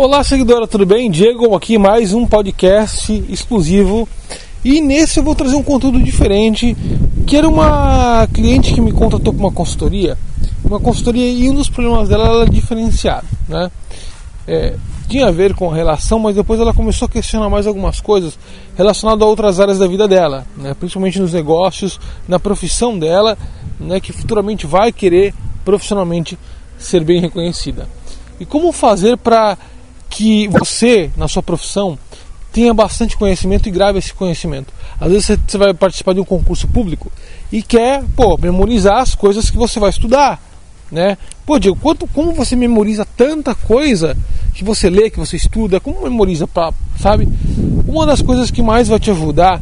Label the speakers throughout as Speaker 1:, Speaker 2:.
Speaker 1: Olá, seguidora, tudo bem? Diego aqui, mais um podcast exclusivo. E nesse eu vou trazer um conteúdo diferente, que era uma cliente que me contratou para uma consultoria. Uma consultoria e um dos problemas dela era diferenciado, né? É, tinha a ver com a relação, mas depois ela começou a questionar mais algumas coisas relacionadas a outras áreas da vida dela, né? principalmente nos negócios, na profissão dela, né? que futuramente vai querer profissionalmente ser bem reconhecida. E como fazer para que você, na sua profissão, tenha bastante conhecimento e grave esse conhecimento. Às vezes você vai participar de um concurso público e quer, pô, memorizar as coisas que você vai estudar, né? Pô, Diego, quanto, como você memoriza tanta coisa que você lê, que você estuda, como memoriza, pra, sabe? Uma das coisas que mais vai te ajudar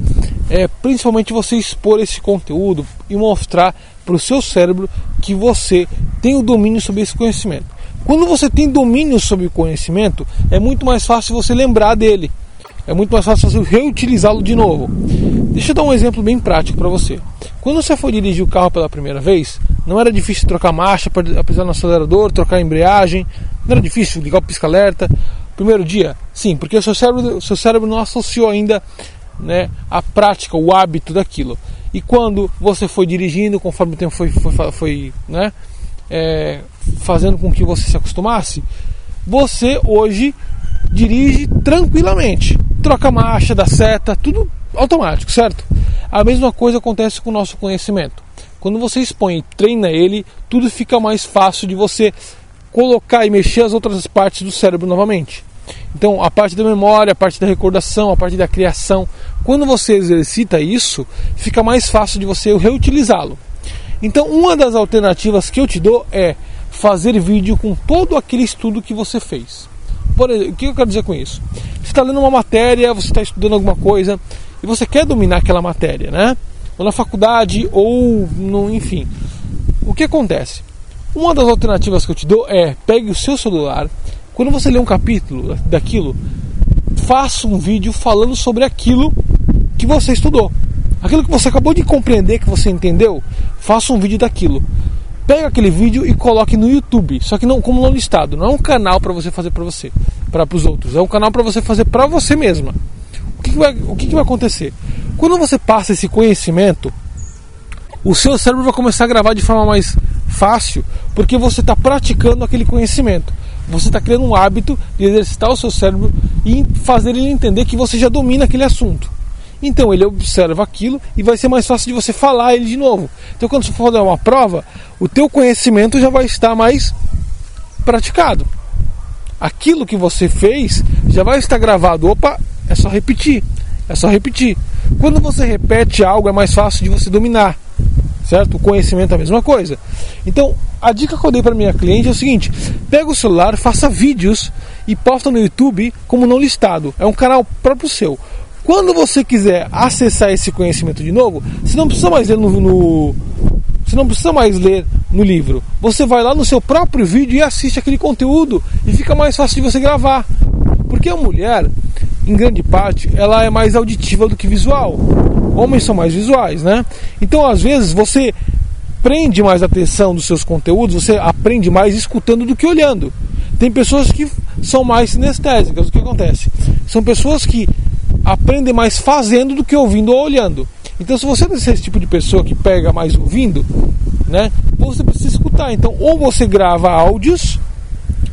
Speaker 1: é principalmente você expor esse conteúdo e mostrar para o seu cérebro que você tem o domínio sobre esse conhecimento. Quando você tem domínio sobre o conhecimento, é muito mais fácil você lembrar dele. É muito mais fácil você reutilizá-lo de novo. Deixa eu dar um exemplo bem prático para você. Quando você for dirigir o carro pela primeira vez, não era difícil trocar marcha, pisar no acelerador, trocar embreagem, não era difícil ligar o pisca-alerta. Primeiro dia, sim, porque o seu cérebro, seu cérebro não associou ainda né, a prática, o hábito daquilo. E quando você foi dirigindo, conforme o tempo foi, foi, foi né, é, fazendo com que você se acostumasse, você hoje dirige tranquilamente. Troca marcha, dá seta, tudo automático, certo? A mesma coisa acontece com o nosso conhecimento. Quando você expõe e treina ele, tudo fica mais fácil de você colocar e mexer as outras partes do cérebro novamente. Então, a parte da memória, a parte da recordação, a parte da criação, quando você exercita isso, fica mais fácil de você reutilizá-lo. Então, uma das alternativas que eu te dou é fazer vídeo com todo aquele estudo que você fez. Por exemplo, o que eu quero dizer com isso? Você está lendo uma matéria, você está estudando alguma coisa e você quer dominar aquela matéria, né? Ou na faculdade, ou no, enfim. O que acontece? Uma das alternativas que eu te dou é pegue o seu celular, quando você lê um capítulo daquilo, faça um vídeo falando sobre aquilo que você estudou. Aquilo que você acabou de compreender, que você entendeu, faça um vídeo daquilo. Pega aquele vídeo e coloque no YouTube, só que não como não listado, não é um canal para você fazer para você, para os outros, é um canal para você fazer para você mesma. O que, que vai, o que, que vai acontecer? Quando você passa esse conhecimento, o seu cérebro vai começar a gravar de forma mais fácil, porque você está praticando aquele conhecimento. Você está criando um hábito de exercitar o seu cérebro e fazer ele entender que você já domina aquele assunto. Então ele observa aquilo e vai ser mais fácil de você falar ele de novo. Então quando você for fazer uma prova, o teu conhecimento já vai estar mais praticado. Aquilo que você fez já vai estar gravado. Opa, é só repetir. É só repetir. Quando você repete algo, é mais fácil de você dominar. Certo? O conhecimento é a mesma coisa. Então, a dica que eu dei para minha cliente é o seguinte: pega o celular, faça vídeos e posta no YouTube como não listado. É um canal próprio seu. Quando você quiser acessar esse conhecimento de novo, você não precisa mais ler no, no você não precisa mais ler no livro. Você vai lá no seu próprio vídeo e assiste aquele conteúdo e fica mais fácil de você gravar. Porque a mulher, em grande parte, ela é mais auditiva do que visual. Homens são mais visuais, né? Então, às vezes, você prende mais atenção dos seus conteúdos, você aprende mais escutando do que olhando. Tem pessoas que são mais sinestésicas. O que acontece? São pessoas que aprende mais fazendo do que ouvindo ou olhando. Então, se você é esse tipo de pessoa que pega mais ouvindo, né, você precisa escutar. Então, ou você grava áudios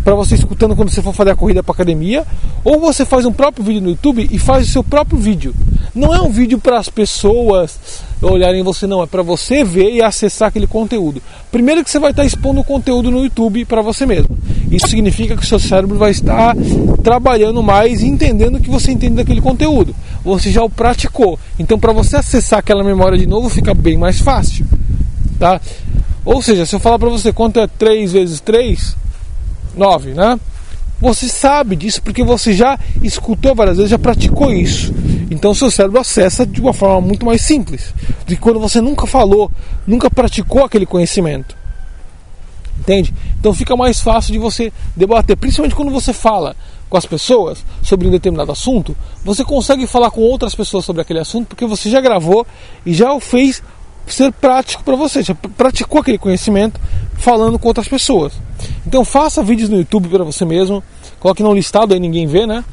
Speaker 1: para você escutando quando você for fazer a corrida para academia, ou você faz um próprio vídeo no YouTube e faz o seu próprio vídeo. Não é um vídeo para as pessoas olharem você, não, é para você ver e acessar aquele conteúdo. Primeiro que você vai estar expondo o conteúdo no YouTube para você mesmo. Isso significa que o seu cérebro vai estar trabalhando mais e entendendo o que você entende daquele conteúdo. Você já o praticou. Então, para você acessar aquela memória de novo, fica bem mais fácil. Tá? Ou seja, se eu falar para você quanto é 3 vezes 3, 9, né? Você sabe disso porque você já escutou várias vezes, já praticou isso. Então seu cérebro acessa de uma forma muito mais simples do que quando você nunca falou, nunca praticou aquele conhecimento. Entende? Então fica mais fácil de você debater, principalmente quando você fala com as pessoas sobre um determinado assunto, você consegue falar com outras pessoas sobre aquele assunto porque você já gravou e já o fez ser prático para você, já praticou aquele conhecimento falando com outras pessoas. Então faça vídeos no YouTube para você mesmo, coloque no listado aí ninguém vê, né?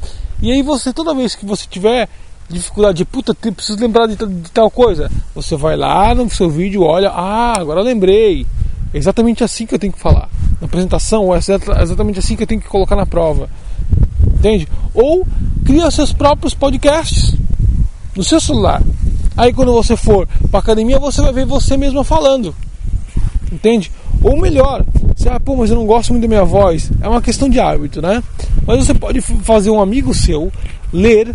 Speaker 1: E aí você toda vez que você tiver dificuldade de puta, preciso lembrar de, de, tal coisa, você vai lá no seu vídeo, olha, ah, agora lembrei. É exatamente assim que eu tenho que falar. Na apresentação, é exatamente assim que eu tenho que colocar na prova. Entende? Ou cria seus próprios podcasts no seu celular. Aí quando você for para academia, você vai ver você mesma falando. Entende? Ou melhor, você, ah, pô, mas eu não gosto muito da minha voz. É uma questão de hábito, né? Mas você pode fazer um amigo seu ler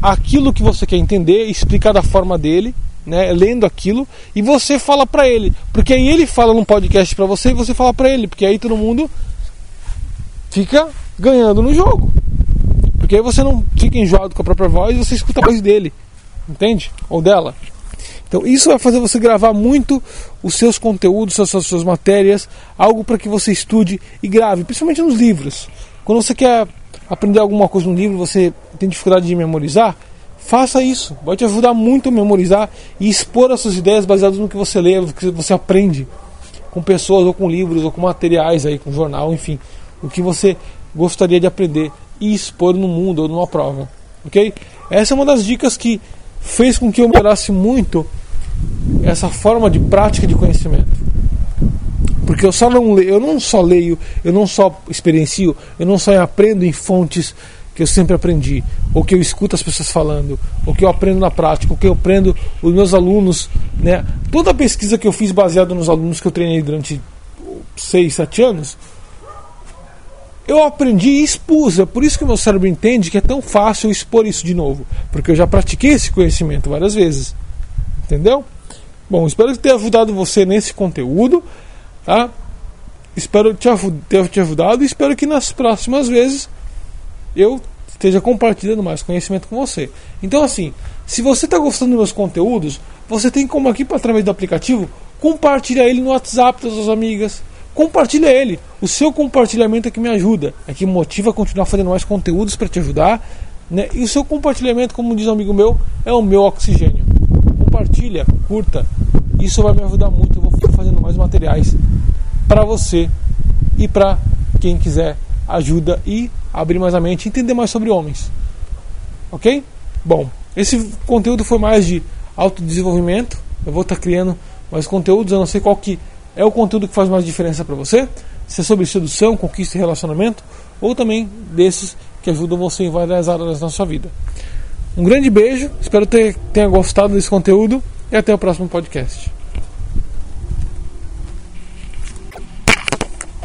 Speaker 1: aquilo que você quer entender, explicar da forma dele, né, lendo aquilo, e você fala para ele, porque aí ele fala num podcast para você e você fala para ele, porque aí todo mundo fica ganhando no jogo. Porque aí você não fica enjoado com a própria voz, você escuta a voz dele, entende? Ou dela. Então isso vai fazer você gravar muito os seus conteúdos, as suas, suas matérias, algo para que você estude e grave, principalmente nos livros. Quando você quer aprender alguma coisa no livro, você tem dificuldade de memorizar, faça isso. Vai te ajudar muito a memorizar e expor as suas ideias baseadas no que você lê, no que você aprende com pessoas ou com livros ou com materiais aí, com jornal, enfim, o que você gostaria de aprender e expor no mundo ou numa prova, ok? Essa é uma das dicas que fez com que eu melhorasse muito essa forma de prática de conhecimento. Porque eu só não leio, eu não só leio, eu não só experiencio, eu não só aprendo em fontes que eu sempre aprendi, ou que eu escuto as pessoas falando, ou que eu aprendo na prática, ou que eu aprendo os meus alunos, né? Toda a pesquisa que eu fiz baseada nos alunos que eu treinei durante 6, 7 anos, eu aprendi e expus. É por isso que o meu cérebro entende que é tão fácil expor isso de novo, porque eu já pratiquei esse conhecimento várias vezes. Entendeu? Bom, espero ter ajudado você nesse conteúdo. Tá? Espero ter te ajudado e espero que nas próximas vezes eu esteja compartilhando mais conhecimento com você. Então, assim, se você está gostando dos meus conteúdos, você tem como aqui através do aplicativo compartilhar ele no WhatsApp das suas amigas. Compartilha ele. O seu compartilhamento é que me ajuda, é que motiva a continuar fazendo mais conteúdos para te ajudar. Né? E o seu compartilhamento, como diz um amigo meu, é o meu oxigênio. Compartilha, curta. Isso vai me ajudar muito. Eu vou ficar fazendo mais materiais para você e para quem quiser ajuda e abrir mais a mente, entender mais sobre homens. Ok? Bom, esse conteúdo foi mais de autodesenvolvimento. Eu vou estar criando mais conteúdos. Eu não sei qual que é o conteúdo que faz mais diferença para você. Se é sobre sedução, conquista e relacionamento, ou também desses que ajudam você em várias áreas da sua vida. Um grande beijo, espero que tenha gostado desse conteúdo e até o próximo podcast.